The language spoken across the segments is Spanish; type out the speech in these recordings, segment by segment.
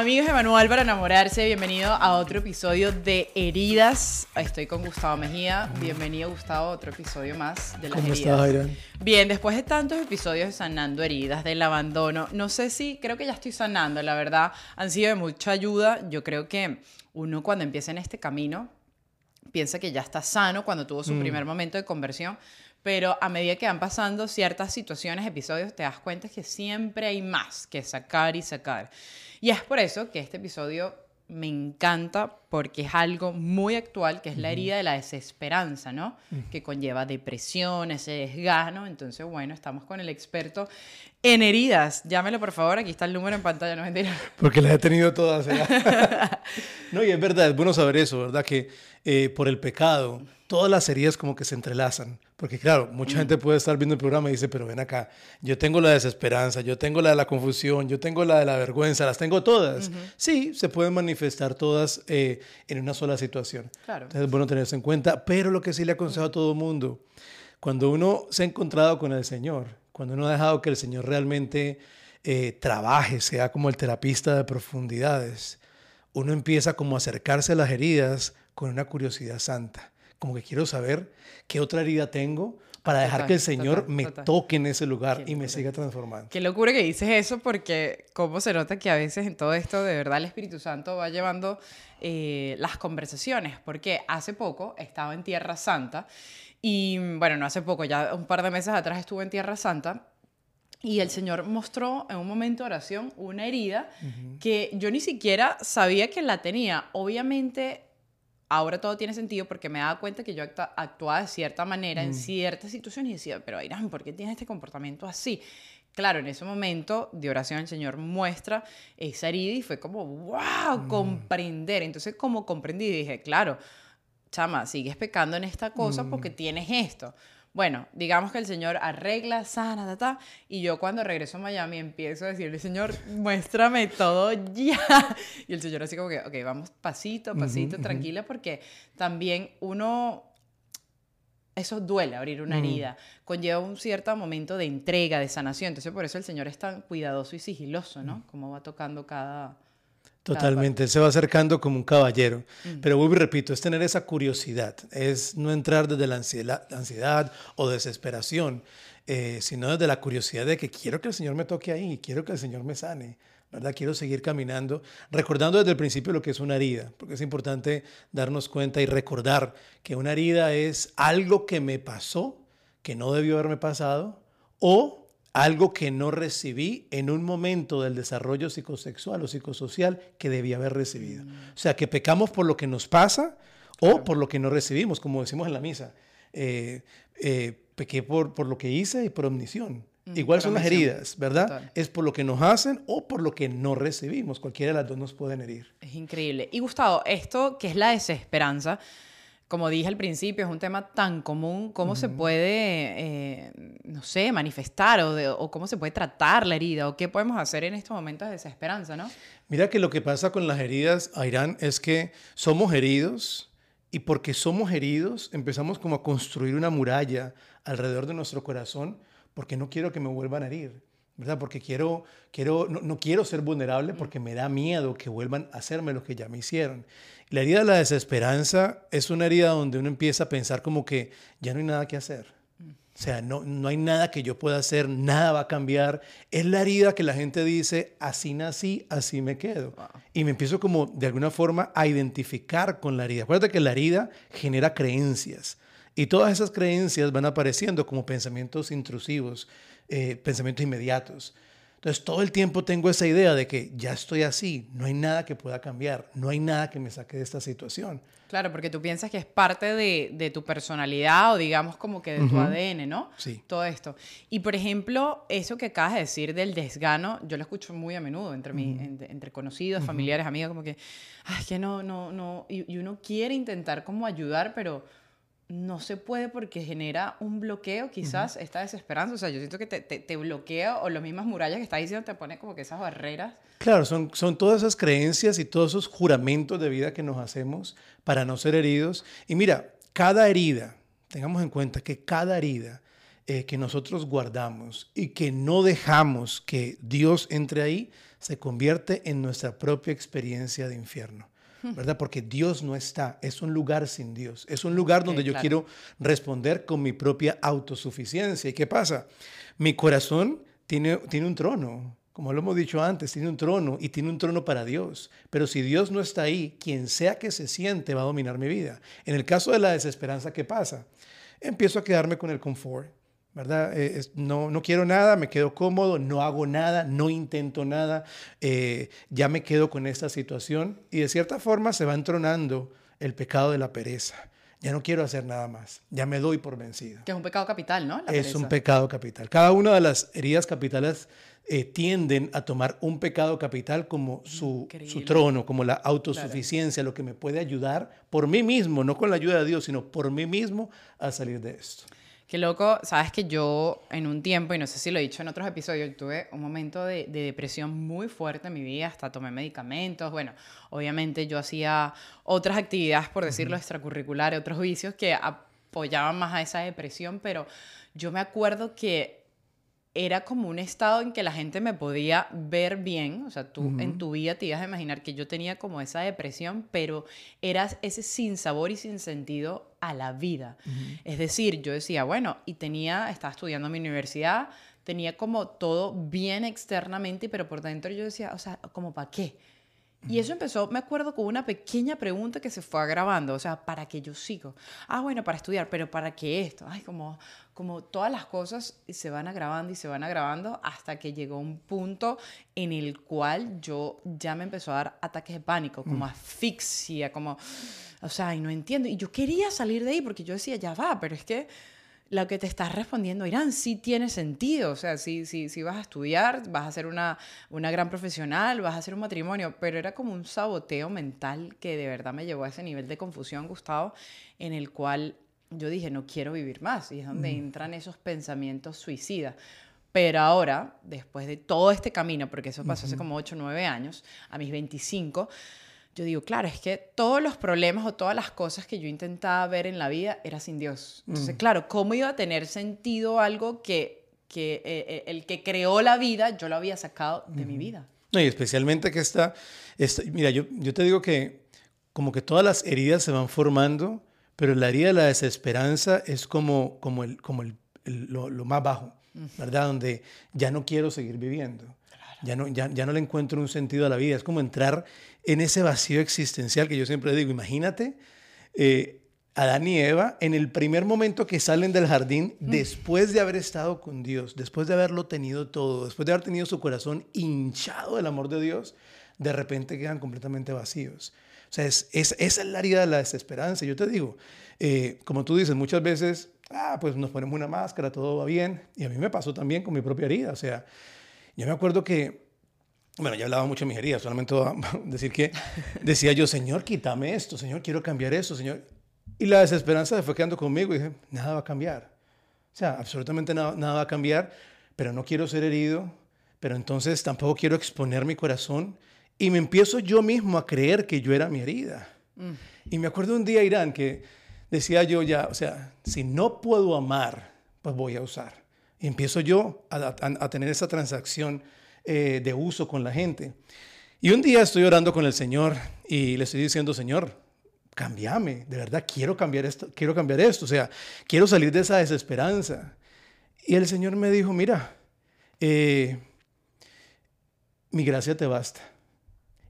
Amigos de Manual para enamorarse, bienvenido a otro episodio de Heridas. Estoy con Gustavo Mejía. Bienvenido, Gustavo, a otro episodio más de las ¿Cómo heridas. estás? Bien, después de tantos episodios de sanando heridas, del abandono, no sé si creo que ya estoy sanando, la verdad, han sido de mucha ayuda. Yo creo que uno cuando empieza en este camino piensa que ya está sano cuando tuvo su primer momento de conversión, pero a medida que van pasando ciertas situaciones, episodios, te das cuenta que siempre hay más que sacar y sacar. Y es por eso que este episodio me encanta porque es algo muy actual, que es la herida de la desesperanza, ¿no? Que conlleva depresión, ese desgano. Entonces, bueno, estamos con el experto en heridas. Llámelo, por favor, aquí está el número en pantalla, no mentira. Porque las he tenido todas. ¿eh? no, y es verdad, es bueno saber eso, ¿verdad? Que eh, por el pecado, todas las heridas como que se entrelazan. Porque claro, mucha gente puede estar viendo el programa y dice, pero ven acá, yo tengo la desesperanza, yo tengo la de la confusión, yo tengo la de la vergüenza, las tengo todas. Sí, se pueden manifestar todas eh, en una sola situación. Claro. Entonces es bueno tenerse en cuenta, pero lo que sí le aconsejo a todo mundo, cuando uno se ha encontrado con el Señor, cuando uno ha dejado que el Señor realmente eh, trabaje, sea como el terapista de profundidades, uno empieza como a acercarse a las heridas con una curiosidad santa, como que quiero saber qué otra herida tengo para dejar Total, que el Señor total, me total. toque en ese lugar Qué y me siga transformando. Qué locura que dices eso porque cómo se nota que a veces en todo esto de verdad el Espíritu Santo va llevando eh, las conversaciones. Porque hace poco estaba en Tierra Santa y bueno, no hace poco, ya un par de meses atrás estuve en Tierra Santa y el Señor mostró en un momento de oración una herida que yo ni siquiera sabía que la tenía. Obviamente ahora todo tiene sentido porque me daba cuenta que yo actuaba de cierta manera en ciertas situaciones y decía, pero Irán, ¿por qué tienes este comportamiento así? Claro, en ese momento de oración el Señor muestra esa herida y fue como, wow, comprender. Entonces, como comprendí, dije, claro, chama, sigues pecando en esta cosa porque tienes esto. Bueno, digamos que el Señor arregla, sana, ta, ta, y yo cuando regreso a Miami empiezo a decirle, Señor, muéstrame todo ya. Y el Señor así como que, ok, vamos pasito, pasito, tranquila, porque también uno, eso duele, abrir una herida, conlleva un cierto momento de entrega, de sanación, entonces por eso el Señor es tan cuidadoso y sigiloso, ¿no? Como va tocando cada... Totalmente, él se va acercando como un caballero. Pero vuelvo y repito, es tener esa curiosidad, es no entrar desde la ansiedad, la ansiedad o desesperación, eh, sino desde la curiosidad de que quiero que el Señor me toque ahí, quiero que el Señor me sane, ¿verdad? Quiero seguir caminando, recordando desde el principio lo que es una herida, porque es importante darnos cuenta y recordar que una herida es algo que me pasó, que no debió haberme pasado, o algo que no recibí en un momento del desarrollo psicosexual o psicosocial que debía haber recibido. O sea, que pecamos por lo que nos pasa o por lo que no recibimos, como decimos en la misa. Eh, eh, pequé por, por lo que hice y por omisión. Igual por son las heridas, ¿verdad? Total. Es por lo que nos hacen o por lo que no recibimos. Cualquiera de las dos nos pueden herir. Es increíble. Y Gustavo, esto que es la desesperanza, como dije al principio, es un tema tan común, ¿cómo se puede, eh, no sé, manifestar o, de- o cómo se puede tratar la herida o qué podemos hacer en estos momentos de desesperanza, ¿no? Mira que lo que pasa con las heridas, Airán, es que somos heridos y porque somos heridos empezamos como a construir una muralla alrededor de nuestro corazón porque no quiero que me vuelvan a herir, ¿verdad? Porque quiero, quiero, no, no quiero ser vulnerable porque me da miedo que vuelvan a hacerme lo que ya me hicieron. La herida de la desesperanza es una herida donde uno empieza a pensar como que ya no hay nada que hacer. O sea, no, no hay nada que yo pueda hacer, nada va a cambiar. Es la herida que la gente dice, así nací, así me quedo. Y me empiezo como de alguna forma a identificar con la herida. Acuérdate que la herida genera creencias. Y todas esas creencias van apareciendo como pensamientos intrusivos, eh, pensamientos inmediatos. Entonces todo el tiempo tengo esa idea de que ya estoy así, no hay nada que pueda cambiar, no hay nada que me saque de esta situación. Claro, porque tú piensas que es parte de, de tu personalidad o digamos como que de tu ADN, ¿no? Sí. Todo esto. Y por ejemplo, eso que acabas de decir del desgano, yo lo escucho muy a menudo entre, mi, entre, entre conocidos, familiares, amigos, como que, ay, que no, no, no. Y, y uno quiere intentar como ayudar, pero no se puede porque genera un bloqueo, quizás, esta desesperanza. O sea, yo siento que te, te, te bloquea o las mismas murallas que estás diciendo te pone como que esas barreras. Claro, son, son todas esas creencias y todos esos juramentos de vida que nos hacemos para no ser heridos. Y mira, cada herida, tengamos en cuenta que cada herida eh, que nosotros guardamos y que no dejamos que Dios entre ahí, se convierte en nuestra propia experiencia de infierno. ¿Verdad? Porque Dios no está, es un lugar sin Dios, es un lugar donde yo quiero responder con mi propia autosuficiencia. ¿Y qué pasa? Mi corazón tiene, tiene un trono, como lo hemos dicho antes, tiene un trono y tiene un trono para Dios. Pero si Dios no está ahí, quien sea que se siente va a dominar mi vida. En el caso de la desesperanza, ¿qué pasa? Empiezo a quedarme con el confort, ¿verdad? Eh, no, no quiero nada, me quedo cómodo, no hago nada, no intento nada, eh, ya me quedo con esta situación y de cierta forma se va entronando el pecado de la pereza. Ya no quiero hacer nada más, ya me doy por vencido. Que es un pecado capital, ¿no? es un pecado capital. Cada una de las heridas capitales eh, tienden a tomar un pecado capital como su, su trono, como la autosuficiencia, lo que me puede ayudar por mí mismo, no con la ayuda de Dios, sino por mí mismo a salir de esto. Qué loco, sabes que yo en un tiempo, y no sé si lo he dicho en otros episodios, tuve un momento de, depresión muy fuerte en mi vida, hasta tomé medicamentos, bueno, obviamente yo hacía otras actividades, por decirlo, extracurriculares, otros vicios que apoyaban más a esa depresión, pero yo me acuerdo que era como un estado en que la gente me podía ver bien, o sea, tú en tu vida te ibas a imaginar que yo tenía como esa depresión, pero era ese sin sabor y sin sentido a la vida. Es decir, yo decía, bueno, y tenía, estaba estudiando en mi universidad, tenía como todo bien externamente, pero por dentro yo decía, o sea, como para qué? Y eso empezó, me acuerdo, con una pequeña pregunta que se fue agravando, o sea, ¿para qué yo sigo? Ah, bueno, para estudiar, pero ¿para qué esto? Ay, como, como todas las cosas se van agravando y se van agravando hasta que llegó un punto en el cual yo ya me empezó a dar ataques de pánico, como mm. asfixia, como, o sea, y no entiendo. Y yo quería salir de ahí porque yo decía, ya va, pero es que lo que te estás respondiendo, Irán, sí tiene sentido. O sea, sí, sí, sí vas a estudiar, vas a ser una, una gran profesional, vas a hacer un matrimonio, pero era como un saboteo mental que de verdad me llevó a ese nivel de confusión, Gustavo, en el cual yo dije, no quiero vivir más. Y es donde entran esos pensamientos suicidas. Pero ahora, después de todo este camino, porque eso pasó hace como 8 o 9 años, a mis 25, yo digo, claro, es que todos los problemas o todas las cosas que yo intentaba ver en la vida era sin Dios. Entonces, mm. claro, ¿cómo iba a tener sentido algo que, que eh, eh, el que creó la vida, yo lo había sacado de mi vida? No, y especialmente que está, mira, yo, yo te digo que como que todas las heridas se van formando, pero la herida de la desesperanza es como, como, el, como el, lo, lo, más bajo, ¿verdad? Donde ya no quiero seguir viviendo. Ya no, ya, ya no le encuentro un sentido a la vida. Es como entrar en ese vacío existencial que yo siempre digo, imagínate eh, Adán y Eva en el primer momento que salen del jardín, mm. después de haber estado con Dios, después de haberlo tenido todo, después de haber tenido su corazón hinchado del amor de Dios, de repente quedan completamente vacíos. O sea, es, esa es la herida de la desesperanza. Yo te digo, eh, como tú dices, muchas veces, ah, pues nos ponemos una máscara, todo va bien. Y a mí me pasó también con mi propia herida. O sea, yo me acuerdo que bueno, ya hablaba mucho de mi herida, solamente voy a decir que decía yo, Señor, quítame esto, Señor, quiero cambiar eso, Señor. Y la desesperanza se fue quedando conmigo y dije, nada va a cambiar. O sea, absolutamente nada, nada va a cambiar, pero no quiero ser herido, pero entonces tampoco quiero exponer mi corazón. Y me empiezo yo mismo a creer que yo era mi herida. Mm. Y me acuerdo un día, Irán, que decía yo ya, o sea, si no puedo amar, pues voy a usar. Empiezo yo a tener esa transacción eh, de uso con la gente. Y un día estoy orando con el Señor y le estoy diciendo, Señor, cambiame, de verdad quiero cambiar esto, quiero cambiar esto, o sea, quiero salir de esa desesperanza. Y el Señor me dijo, mira, eh, mi gracia te basta.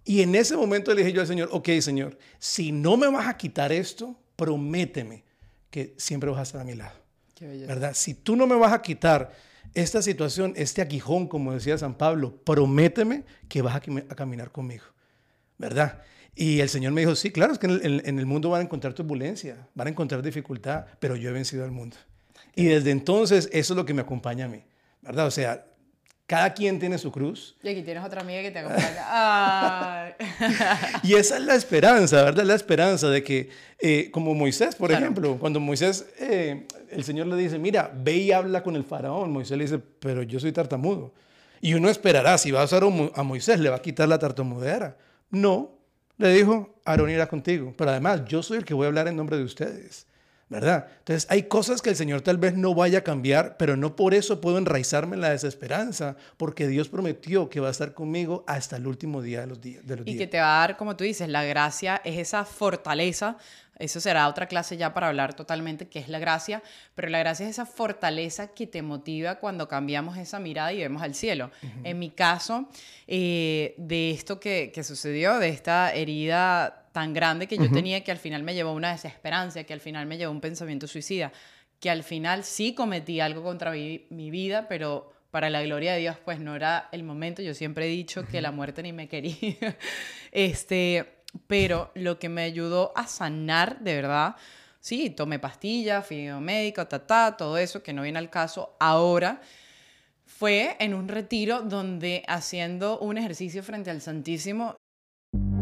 Y en ese momento le dije yo al Señor, ok, Señor, si no me vas a quitar esto, prométeme que siempre vas a estar a mi lado. ¿Verdad? Si tú no me vas a quitar esta situación, este aguijón, como decía San Pablo, prométeme que vas a, caminar conmigo, ¿verdad? Y el Señor me dijo, sí, claro, es que en el, mundo van a encontrar turbulencia, van a encontrar dificultad, pero yo he vencido al mundo. Y desde entonces eso es lo que me acompaña a mí, ¿verdad? O sea, cada quien tiene su cruz. Y aquí tienes otra amiga que te acompaña. y esa es la esperanza, ¿verdad? La esperanza de que, eh, como Moisés, por ejemplo, cuando Moisés, eh, el Señor le dice, mira, ve y habla con el faraón. Moisés le dice, pero yo soy tartamudo. Y uno esperará, si va a usar a Moisés, le va a quitar la tartamudera. No, le dijo, Aarón irá contigo. Pero además, yo soy el que voy a hablar en nombre de ustedes. ¿Verdad? Entonces hay cosas que el Señor tal vez no vaya a cambiar, pero no por eso puedo enraizarme en la desesperanza, porque Dios prometió que va a estar conmigo hasta el último día de los días. De los y que te va a dar, como tú dices, la gracia es esa fortaleza. Eso será otra clase ya para hablar totalmente qué es la gracia, pero la gracia es esa fortaleza que te motiva cuando cambiamos esa mirada y vemos al cielo. En mi caso, eh, de esto que, que sucedió, de esta herida tan grande que yo tenía que al final me llevó a una desesperanza, que al final me llevó a un pensamiento suicida, que al final sí cometí algo contra mi, vida, pero para la gloria de Dios pues no era el momento. Yo siempre he dicho que la muerte ni me quería. este, pero lo que me ayudó a sanar de verdad, sí, tomé pastillas, fui a médico, ta, ta, todo eso que no viene al caso ahora fue en un retiro donde haciendo un ejercicio frente al Santísimo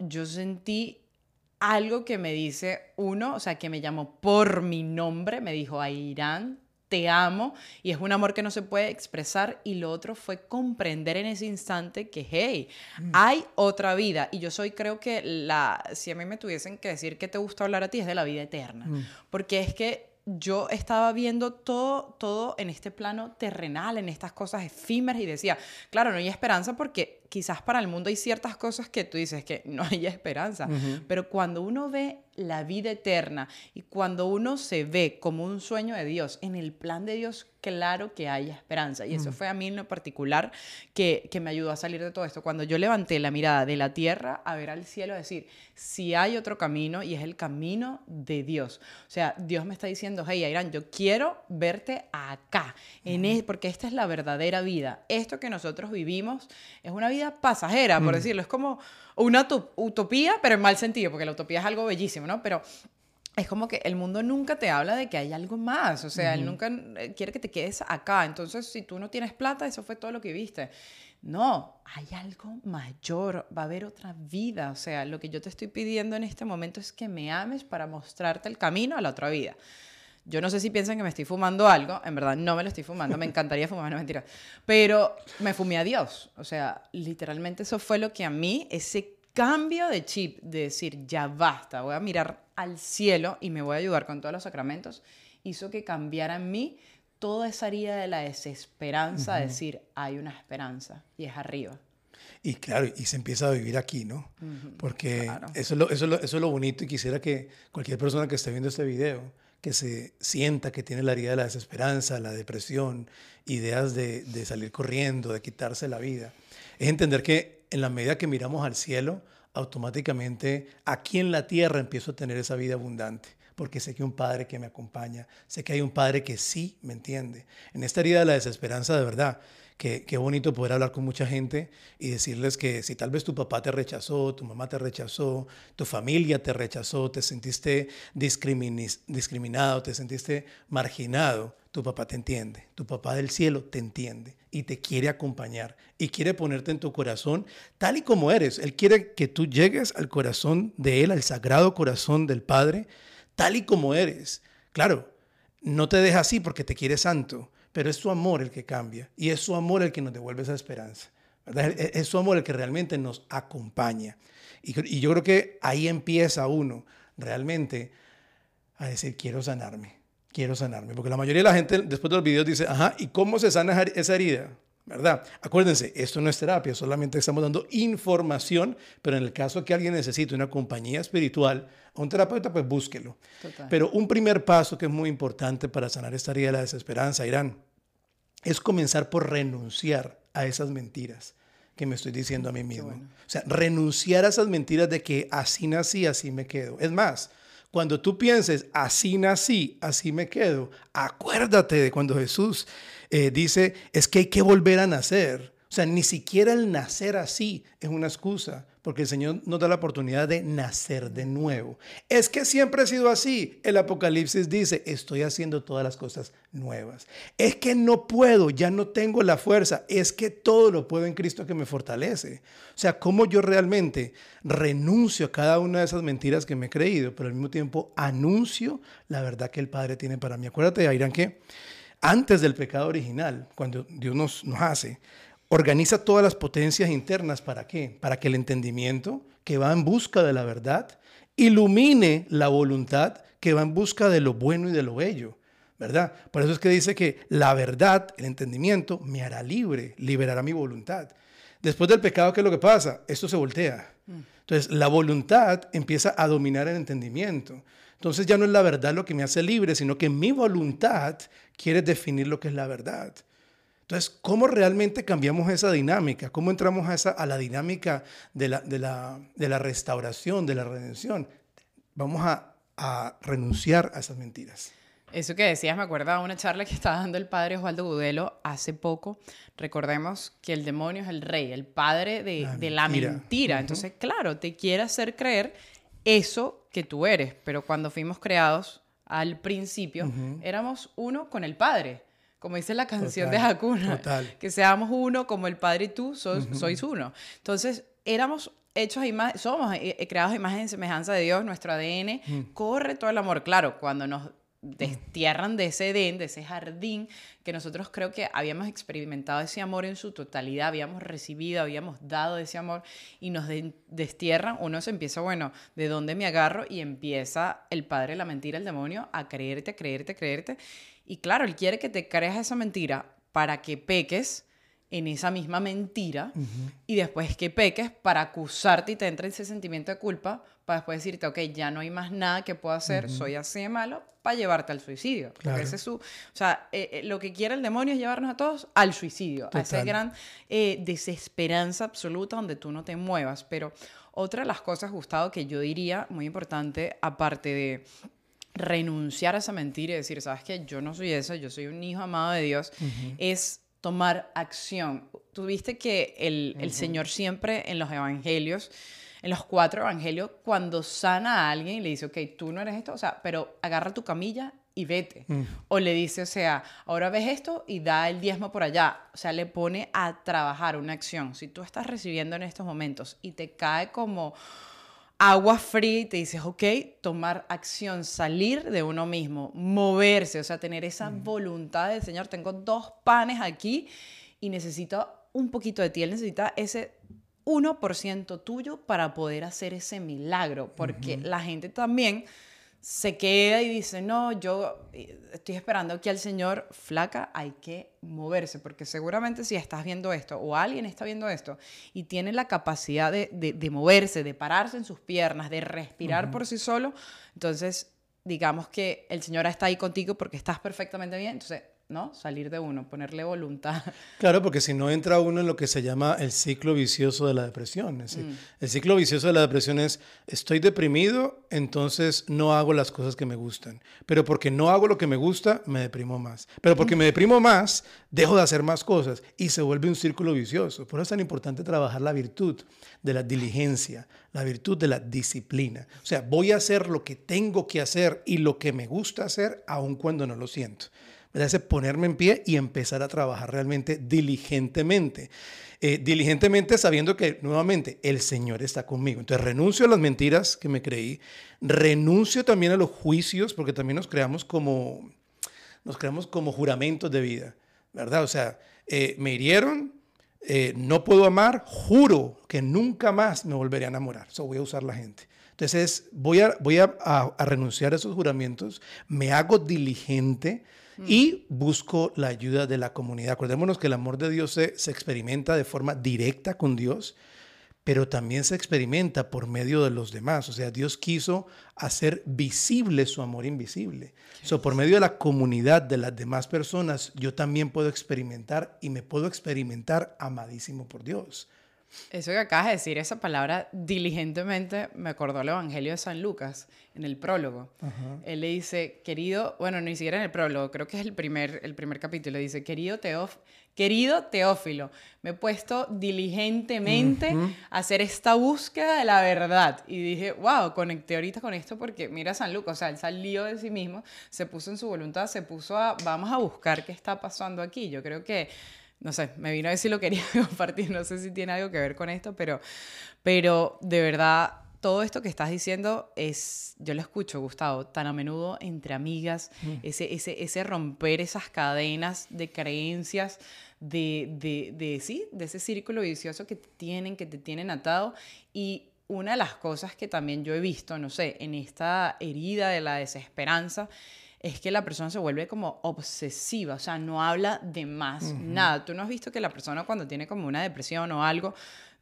Yo sentí algo que me dice uno, o sea, que me llamó por mi nombre, me dijo, Irán, te amo, y es un amor que no se puede expresar, y lo otro fue comprender en ese instante que, hey, mm. hay otra vida, y yo soy, creo que la, si a mí me tuviesen que decir que te gusta hablar a ti, es de la vida eterna, mm. porque es que yo estaba viendo todo, todo en este plano terrenal, en estas cosas efímeras y decía, claro, no hay esperanza porque quizás para el mundo hay ciertas cosas que tú dices que no hay esperanza, pero cuando uno ve la vida eterna y cuando uno se ve como un sueño de Dios, en el plan de Dios, claro que hay esperanza. Y eso fue a mí en lo particular que, que me ayudó a salir de todo esto. Cuando yo levanté la mirada de la tierra a ver al cielo, a decir, si hay otro camino y es el camino de Dios. O sea, Dios me está diciendo, hey, Irán, yo quiero verte acá, en e-, porque esta es la verdadera vida. Esto que nosotros vivimos es una vida pasajera, por decirlo. Es como una utopía, pero en mal sentido, porque la utopía es algo bellísimo, ¿no? Pero es como que el mundo nunca te habla de que hay algo más, o sea, él nunca eh, quiere que te quedes acá. Entonces, si tú no tienes plata, eso fue todo lo que viste. No, hay algo mayor, va a haber otra vida. O sea, lo que yo te estoy pidiendo en este momento es que me ames para mostrarte el camino a la otra vida. Yo no sé si piensan que me estoy fumando algo, en verdad no me lo estoy fumando, me encantaría fumar, no mentira, pero me fumé a Dios, o sea, literalmente eso fue lo que a mí, ese cambio de chip, de decir, ya basta, voy a mirar al cielo y me voy a ayudar con todos los sacramentos, hizo que cambiara en mí toda esa herida de la desesperanza, de decir, hay una esperanza y es arriba. Y claro, y se empieza a vivir aquí, ¿no? Porque eso, es lo, eso, eso es lo bonito y quisiera que cualquier persona que esté viendo este video, que se sienta que tiene la herida de la desesperanza, la depresión, ideas de, de, salir corriendo, de quitarse la vida. Es entender que en la medida que miramos al cielo, automáticamente aquí en la tierra empiezo a tener esa vida abundante, porque sé que un Padre que me acompaña, sé que hay un Padre que sí me entiende. En esta herida de la desesperanza, de verdad, Qué, bonito poder hablar con mucha gente y decirles que si tal vez tu papá te rechazó, tu mamá te rechazó, tu familia te rechazó, te sentiste discriminado, te sentiste marginado, tu papá te entiende, tu papá del cielo te entiende y te quiere acompañar y quiere ponerte en tu corazón tal y como eres. Él quiere que tú llegues al corazón de Él, al sagrado corazón del Padre, tal y como eres. Claro, no te deja así porque te quiere santo pero es su amor el que cambia y es su amor el que nos devuelve esa esperanza. Es, su amor el que realmente nos acompaña. Y, yo creo que ahí empieza uno realmente a decir, quiero sanarme, quiero sanarme. Porque la mayoría de la gente después de los videos dice, ajá, ¿y cómo se sana esa herida? ¿Verdad? Acuérdense, esto no es terapia, solamente estamos dando información, pero en el caso que alguien necesite una compañía espiritual, un terapeuta, pues búsquelo. Pero un primer paso que es muy importante para sanar esta herida de la desesperanza, Irán, es comenzar por renunciar a esas mentiras que me estoy diciendo a mí mismo. O sea, renunciar a esas mentiras de que así nací, así me quedo. Es más, cuando tú pienses, así nací, así me quedo, acuérdate de cuando Jesús eh, dice, es que hay que volver a nacer. O sea, ni siquiera el nacer así es una excusa, porque el Señor nos da la oportunidad de nacer de nuevo. Es que siempre ha sido así. El Apocalipsis dice, estoy haciendo todas las cosas nuevas. Es que no puedo, ya no tengo la fuerza. Es que todo lo puedo en Cristo que me fortalece. O sea, cómo yo realmente renuncio a cada una de esas mentiras que me he creído, pero al mismo tiempo anuncio la verdad que el Padre tiene para mí. Acuérdate, Ayrán, que antes del pecado original, cuando Dios nos, nos hace, organiza todas las potencias internas. ¿Para qué? Para que el entendimiento que va en busca de la verdad ilumine la voluntad que va en busca de lo bueno y de lo bello. ¿Verdad? Por eso es que dice que la verdad, el entendimiento, me hará libre, liberará mi voluntad. Después del pecado, ¿qué es lo que pasa? Esto se voltea. Entonces, la voluntad empieza a dominar el entendimiento. Entonces ya no es la verdad lo que me hace libre, sino que mi voluntad quiere definir lo que es la verdad. Entonces, ¿cómo realmente cambiamos esa dinámica? ¿Cómo entramos a, esa, a la dinámica de la, de, la, de la restauración, de la redención? Vamos a, a renunciar a esas mentiras. Eso que decías me acuerda a una charla que estaba dando el padre Osvaldo Gudelo hace poco. Recordemos que el demonio es el rey, el padre de la, de la mentira. Entonces, claro, te quiere hacer creer eso que tú eres. Pero cuando fuimos creados al principio, éramos uno con el padre como dice la canción de Hakuna, que seamos uno como el Padre y tú sois uno. Entonces, éramos hechos a somos eh, eh, creados a imagen y semejanza de Dios, nuestro ADN mm. corre todo el amor. Claro, cuando nos destierran de ese Edén, de ese jardín, que nosotros creo que habíamos experimentado ese amor en su totalidad, habíamos recibido, habíamos dado ese amor y nos destierran, uno se empieza, bueno, ¿de dónde me agarro? Y empieza el padre, la mentira, el demonio, a creerte, creerte, creerte. Y claro, él quiere que te creas esa mentira para que peques en esa misma mentira y después que peques para acusarte y te entre ese sentimiento de culpa para después decirte, ok, ya no hay más nada que puedo hacer, soy así de malo, para llevarte al suicidio. ese es su, o sea, eh, eh, lo que quiere el demonio es llevarnos a todos al suicidio, a esa gran eh, desesperanza absoluta donde tú no te muevas. Pero otra de las cosas, Gustavo, que yo diría muy importante, aparte de renunciar a esa mentira y decir, sabes que yo no soy eso, yo soy un hijo amado de Dios, es tomar acción. Tuviste que el, el Señor siempre en los evangelios, en los cuatro evangelios, cuando sana a alguien y le dice, ok, tú no eres esto, o sea, pero agarra tu camilla y vete. Mm. O le dice, o sea, ahora ves esto y da el diezmo por allá. O sea, le pone a trabajar una acción. Si tú estás recibiendo en estos momentos y te cae como agua fría y te dices, ok, tomar acción, salir de uno mismo, moverse, o sea, tener esa mm. voluntad del Señor. Tengo dos panes aquí y necesito un poquito de ti. Él necesita ese 1% tuyo para poder hacer ese milagro, porque la gente también se queda y dice, no, yo eh, estoy esperando que al Señor flaca, hay que moverse, porque seguramente si estás viendo esto o alguien está viendo esto y tiene la capacidad de, de, moverse, de pararse en sus piernas, de respirar por sí solo, entonces digamos que el Señor está ahí contigo porque estás perfectamente bien, entonces ¿no? Salir de uno, ponerle voluntad. Claro, porque si no entra uno en lo que se llama el ciclo vicioso de la depresión. Mm. El ciclo vicioso de la depresión es, estoy deprimido, entonces no hago las cosas que me gustan. Pero porque no hago lo que me gusta, me deprimo más. Pero porque me deprimo más, dejo de hacer más cosas y se vuelve un círculo vicioso. Por eso es tan importante trabajar la virtud de la diligencia, la virtud de la disciplina. O sea, voy a hacer lo que tengo que hacer y lo que me gusta hacer, aun cuando no lo siento. Ese ponerme en pie y empezar a trabajar realmente diligentemente. Eh, diligentemente sabiendo que nuevamente el Señor está conmigo. Entonces renuncio a las mentiras que me creí, renuncio también a los juicios, porque también nos creamos como, nos creamos como juramentos de vida, ¿verdad? O sea, eh, me hirieron, eh, no puedo amar, juro que nunca más me volveré a enamorar. Eso voy a usar la gente. Entonces voy, a, voy a renunciar a esos juramentos, me hago diligente, y busco la ayuda de la comunidad. Acordémonos que el amor de Dios se, se, experimenta de forma directa con Dios, pero también se experimenta por medio de los demás. O sea, Dios quiso hacer visible su amor invisible. So, por medio de la comunidad de las demás personas, yo también puedo experimentar y me puedo experimentar amadísimo por Dios. Eso que acabas de decir, esa palabra diligentemente, me acordó el Evangelio de San Lucas, en el prólogo. Él le dice, querido, bueno, ni siquiera en el prólogo, creo que es el primer, el primer capítulo, dice, querido, Teóf querido Teófilo, me he puesto diligentemente a hacer esta búsqueda de la verdad. Y dije, wow, conecté ahorita con esto porque mira San Lucas, o sea, él salió de sí mismo, se puso en su voluntad, se puso a, vamos a buscar qué está pasando aquí. Yo creo que no sé, me vino a decir lo quería compartir, no sé si tiene algo que ver con esto, pero, pero de verdad, todo esto que estás diciendo es, yo lo escucho, Gustavo, tan a menudo entre amigas, mm. ese, ese, ese romper esas cadenas de creencias, de, de, de, sí, de ese círculo vicioso que te tienen, que te tienen atado. Y una de las cosas que también yo he visto, no sé, en esta herida de la desesperanza, es que la persona se vuelve como obsesiva, o sea, no habla de más nada. Tú no has visto que la persona cuando tiene como una depresión o algo,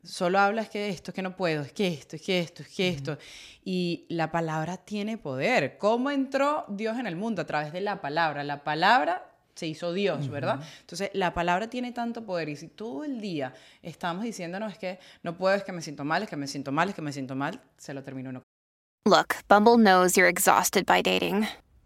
solo habla es que esto, es que no puedo, es que esto, es que esto, es que esto. Y la palabra tiene poder. ¿Cómo entró Dios en el mundo? A través de la palabra. La palabra se hizo Dios, ¿verdad? Entonces, la palabra tiene tanto poder y si todo el día estamos diciéndonos es que no puedo, es que me siento mal, es que me siento mal, es que me siento mal, se lo termino uno. Look, Bumble knows you're exhausted by dating.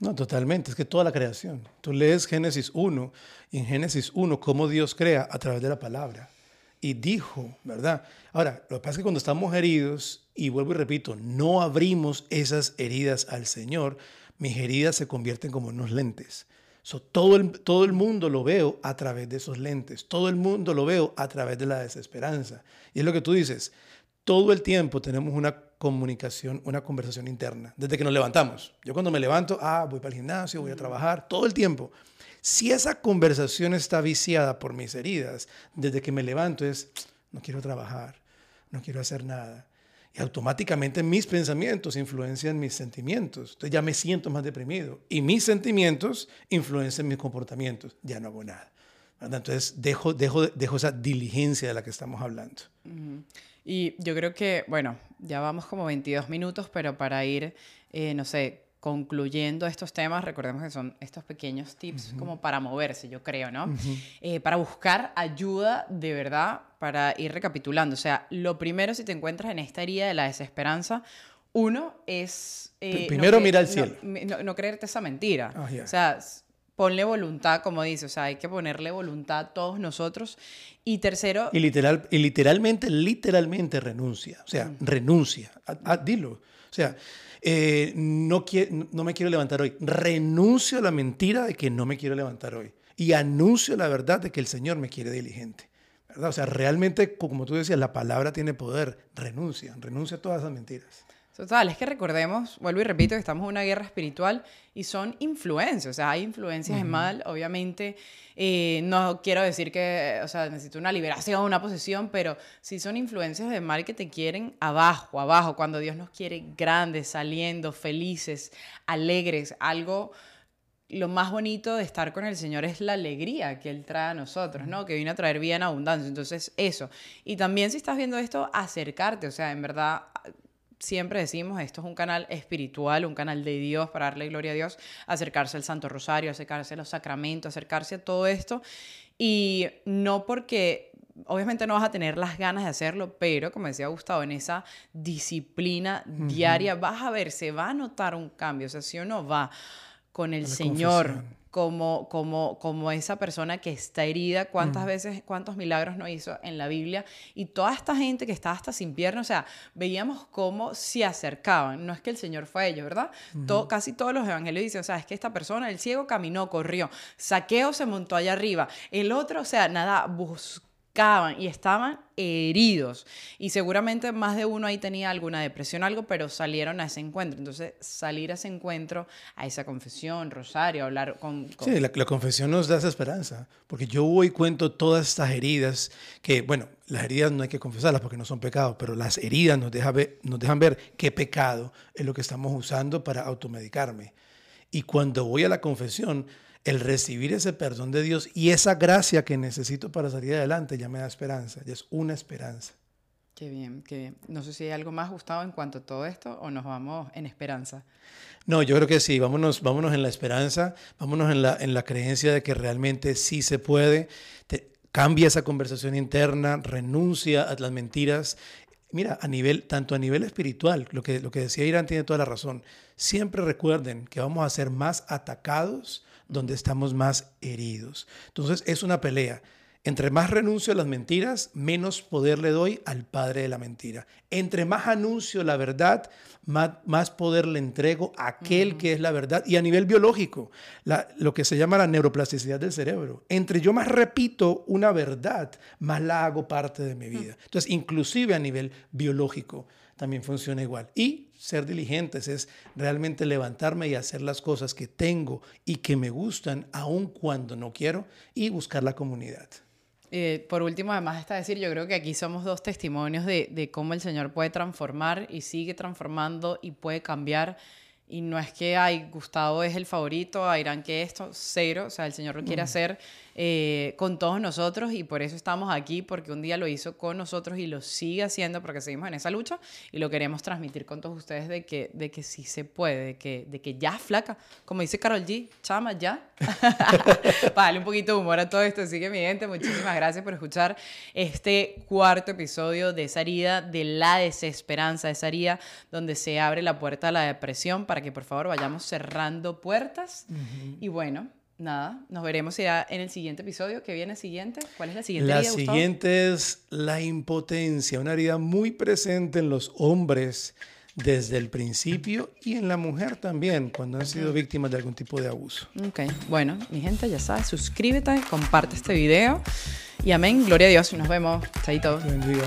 No, totalmente. Es que toda la creación. Tú lees Génesis 1 y en Génesis 1 cómo Dios crea a través de la palabra. Y dijo, ¿verdad? Ahora, lo que pasa es que cuando estamos heridos, y vuelvo y repito, no abrimos esas heridas al Señor, mis heridas se convierten como unos lentes. todo, el, todo el mundo lo veo a través de esos lentes. Todo el mundo lo veo a través de la desesperanza. Y es lo que tú dices. Todo el tiempo tenemos una comunicación, una conversación interna, desde que nos levantamos. Yo cuando me levanto, ah, voy para el gimnasio, voy a trabajar, todo el tiempo. Si esa conversación está viciada por mis heridas, desde que me levanto es, no quiero trabajar, no quiero hacer nada. Y automáticamente mis pensamientos influencian mis sentimientos. Entonces ya me siento más deprimido. Y mis sentimientos influencian mis comportamientos. Ya no hago nada. Entonces dejo, dejo, dejo esa diligencia de la que estamos hablando. Y yo creo que, bueno, ya vamos como 22 minutos, pero para ir, eh, no sé, concluyendo estos temas, recordemos que son estos pequeños tips como para moverse, yo creo, ¿no? Eh, para buscar ayuda de verdad, para ir recapitulando. O sea, lo primero, si te encuentras en esta herida de la desesperanza, uno es... Eh, primero mira al cielo. No, creerte esa mentira. O sea, ponle voluntad, como dice, o sea, hay que ponerle voluntad a todos nosotros. Y tercero... Y, literal, y literalmente, literalmente renuncia, o sea, renuncia, dilo. O sea, eh, no, no me quiero levantar hoy, renuncio a la mentira de que no me quiero levantar hoy y anuncio la verdad de que el Señor me quiere diligente. ¿verdad? O sea, realmente, como tú decías, la palabra tiene poder, renuncia, renuncia a todas esas mentiras. Total, es que recordemos, vuelvo y repito, que estamos en una guerra espiritual y son influencias, o sea, hay influencias de mal, obviamente, eh, no quiero decir que, o sea, necesito una liberación, una posesión, pero sí son influencias de mal que te quieren abajo, abajo, cuando Dios nos quiere grandes, saliendo, felices, alegres, algo lo más bonito de estar con el Señor es la alegría que Él trae a nosotros, ¿no? Que viene a traer vida en abundancia. Entonces, eso. Y también si estás viendo esto, acercarte. O sea, en verdad, siempre decimos, esto es un canal espiritual, un canal de Dios para darle gloria a Dios, acercarse al Santo Rosario, acercarse a los sacramentos, acercarse a todo esto. Y no porque obviamente no vas a tener las ganas de hacerlo, pero como decía Gustavo, en esa disciplina diaria vas a ver, se va a notar un cambio, o sea, si uno va con el Señor como, como, como esa persona que está herida, cuántas veces, cuántos milagros no hizo en la Biblia, y toda esta gente que estaba hasta sin piernas, o sea, veíamos cómo se acercaban, no es que el Señor fue a ellos, ¿verdad? casi todos los evangelios dicen, o sea, es que esta persona, el ciego caminó, corrió, saqueo se montó allá arriba, el otro, o sea, nada, buscó picaban y estaban heridos. Y seguramente más de uno ahí tenía alguna depresión, algo, pero salieron a ese encuentro. Entonces, salir a ese encuentro, a esa confesión, Rosario, hablar con... Sí, la, confesión nos da esa esperanza, porque yo voy y cuento todas estas heridas, que bueno, las heridas no hay que confesarlas porque no son pecados, pero las heridas nos, nos dejan ver qué pecado es lo que estamos usando para automedicarme. Y cuando voy a la confesión, el recibir ese perdón de Dios y esa gracia que necesito para salir adelante ya me da esperanza, ya es una esperanza. Qué bien, qué bien. No sé si hay algo más, Gustavo, en cuanto a todo esto o nos vamos en esperanza. No, yo creo que sí, vámonos, vámonos en la esperanza, vámonos en la, en la creencia de que realmente sí se puede. cambia esa conversación interna, renuncia a las mentiras. Mira, a nivel, tanto a nivel espiritual, lo que, lo que decía Irán tiene toda la razón. Siempre recuerden que vamos a ser más atacados donde estamos más heridos. Entonces es una pelea. Entre más renuncio a las mentiras, menos poder le doy al padre de la mentira. Entre más anuncio la verdad, más, poder le entrego a aquel que es la verdad. Y a nivel biológico, lo que se llama la neuroplasticidad del cerebro. Entre yo más repito una verdad, más la hago parte de mi vida. Entonces, inclusive a nivel biológico también funciona igual. Y ser diligentes es realmente levantarme y hacer las cosas que tengo y que me gustan, aun cuando no quiero, y buscar la comunidad. Eh, por último, además está decir, yo creo que aquí somos dos testimonios de, de cómo el Señor puede transformar y sigue transformando y puede cambiar y no es que, ay, Gustavo es el favorito, Irán que esto, cero. O sea, el Señor lo quiere mm. hacer eh, con todos nosotros y por eso estamos aquí, porque un día lo hizo con nosotros y lo sigue haciendo porque seguimos en esa lucha y lo queremos transmitir con todos ustedes de que, de que sí se puede, de que, de que ya flaca, como dice Carol G, chama, ya. Para darle un poquito de humor a todo esto. Así que, mi gente, muchísimas gracias por escuchar este cuarto episodio de esa herida de la desesperanza, esa herida donde se abre la puerta a la depresión para que por favor vayamos cerrando puertas. Y bueno, nada, nos veremos ya en el siguiente episodio. ¿Qué viene siguiente? ¿Cuál es la siguiente La herida, siguiente es la impotencia, una herida muy presente en los hombres desde el principio y en la mujer también, cuando han sido víctimas de algún tipo de abuso. Ok, bueno, mi gente, ya sabes, suscríbete, comparte este video y amén, gloria a Dios y nos vemos. Chaito. Bendiga.